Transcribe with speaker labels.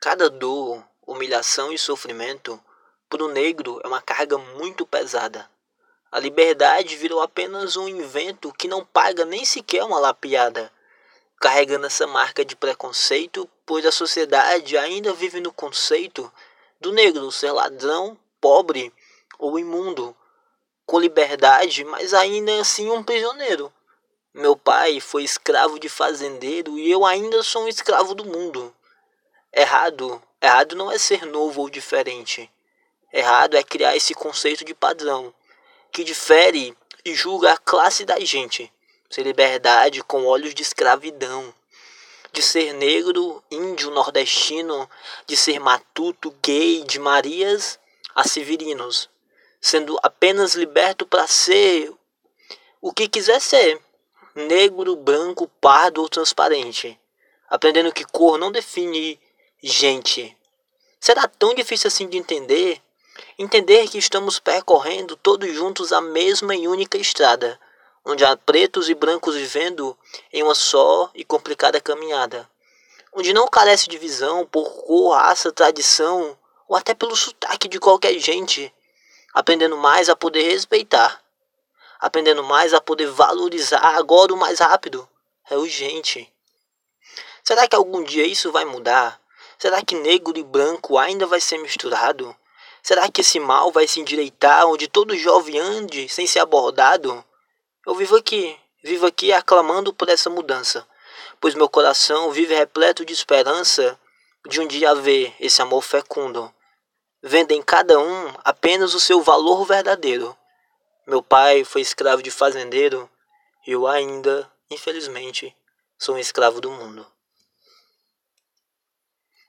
Speaker 1: Cada dor, humilhação e sofrimento, para o negro, é uma carga muito pesada. A liberdade virou apenas um invento que não paga nem sequer uma lapiada, carregando essa marca de preconceito, pois a sociedade ainda vive no conceito do negro ser ladrão, pobre ou imundo, com liberdade, mas ainda assim um prisioneiro. Meu pai foi escravo de fazendeiro e eu ainda sou um escravo do mundo. Errado, errado não é ser novo ou diferente. Errado é criar esse conceito de padrão, que difere e julga a classe da gente. Ser liberdade com olhos de escravidão. De ser negro, índio, nordestino, de ser matuto, gay, de Marias a Severinos, sendo apenas liberto para ser o que quiser ser negro, branco, pardo ou transparente, aprendendo que cor não define gente. Será tão difícil assim de entender? Entender que estamos percorrendo todos juntos a mesma e única estrada, onde há pretos e brancos vivendo em uma só e complicada caminhada, onde não carece de visão por cor, raça, tradição ou até pelo sotaque de qualquer gente, aprendendo mais a poder respeitar aprendendo mais a poder valorizar agora o mais rápido. É urgente. Será que algum dia isso vai mudar? Será que negro e branco ainda vai ser misturado? Será que esse mal vai se endireitar onde todo jovem ande sem ser abordado? Eu vivo aqui, vivo aqui aclamando por essa mudança, pois meu coração vive repleto de esperança de um dia ver esse amor fecundo, vendo em cada um apenas o seu valor verdadeiro. Meu pai foi escravo de fazendeiro e eu ainda, infelizmente, sou um escravo do mundo.